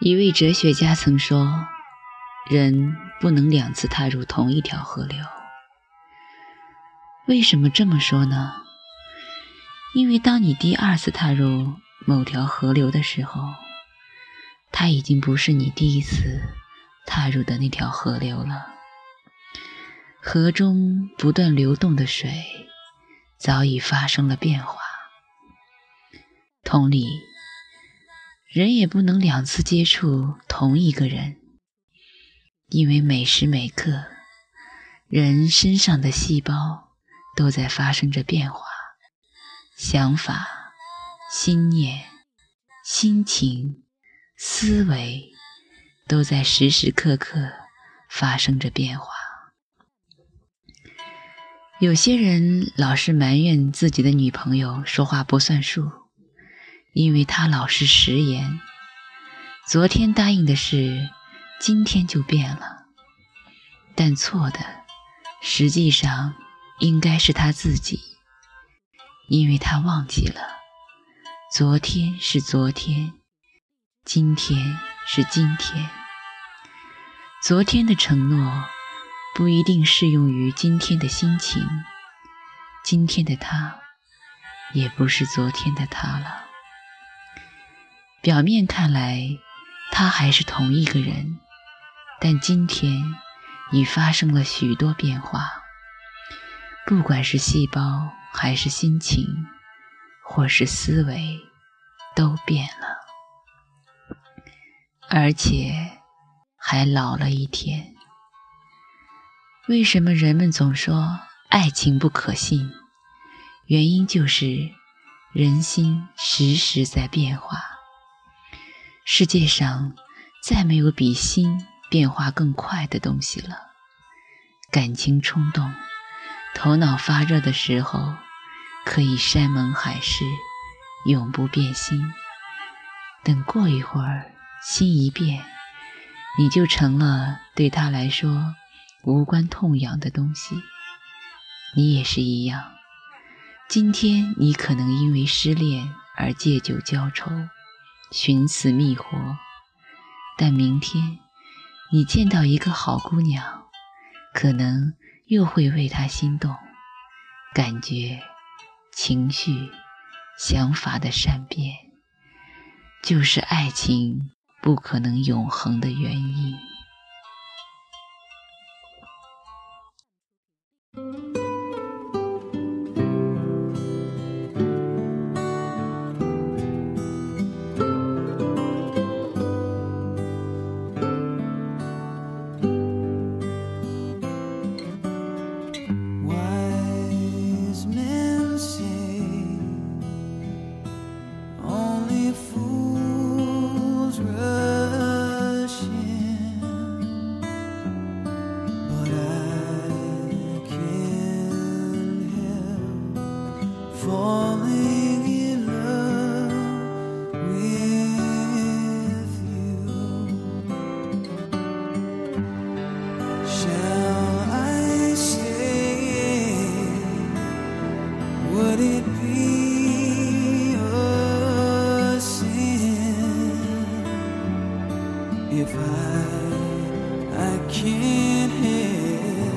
一位哲学家曾说人不能两次踏入同一条河流。为什么这么说呢？因为当你第二次踏入某条河流的时候它已经不是你第一次踏入的那条河流了。河中不断流动的水早已发生了变化。同理。人也不能两次接触同一个人，因为每时每刻，人身上的细胞都在发生着变化，想法、心念、心情、思维都在时时刻刻发生着变化。有些人老是埋怨自己的女朋友说话不算数。因为他老是食言，昨天答应的事，今天就变了。但错的，实际上应该是他自己，因为他忘记了，昨天是昨天，今天是今天。昨天的承诺不一定适用于今天的心情，今天的他，也不是昨天的他了。表面看来，他还是同一个人，但今天已发生了许多变化。不管是细胞，还是心情，或是思维，都变了，而且还老了一天。为什么人们总说爱情不可信？原因就是人心时时在变化。世界上再没有比心变化更快的东西了。感情冲动、头脑发热的时候，可以山盟海誓，永不变心。等过一会儿，心一变，你就成了对他来说无关痛痒的东西。你也是一样。今天你可能因为失恋而借酒浇愁。寻死觅活，但明天你见到一个好姑娘，可能又会为她心动，感觉、情绪、想法的善变，就是爱情不可能永恒的原因。falling in love with you. Shall I stay? Would it be a sin if I I can't help?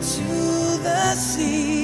To the sea.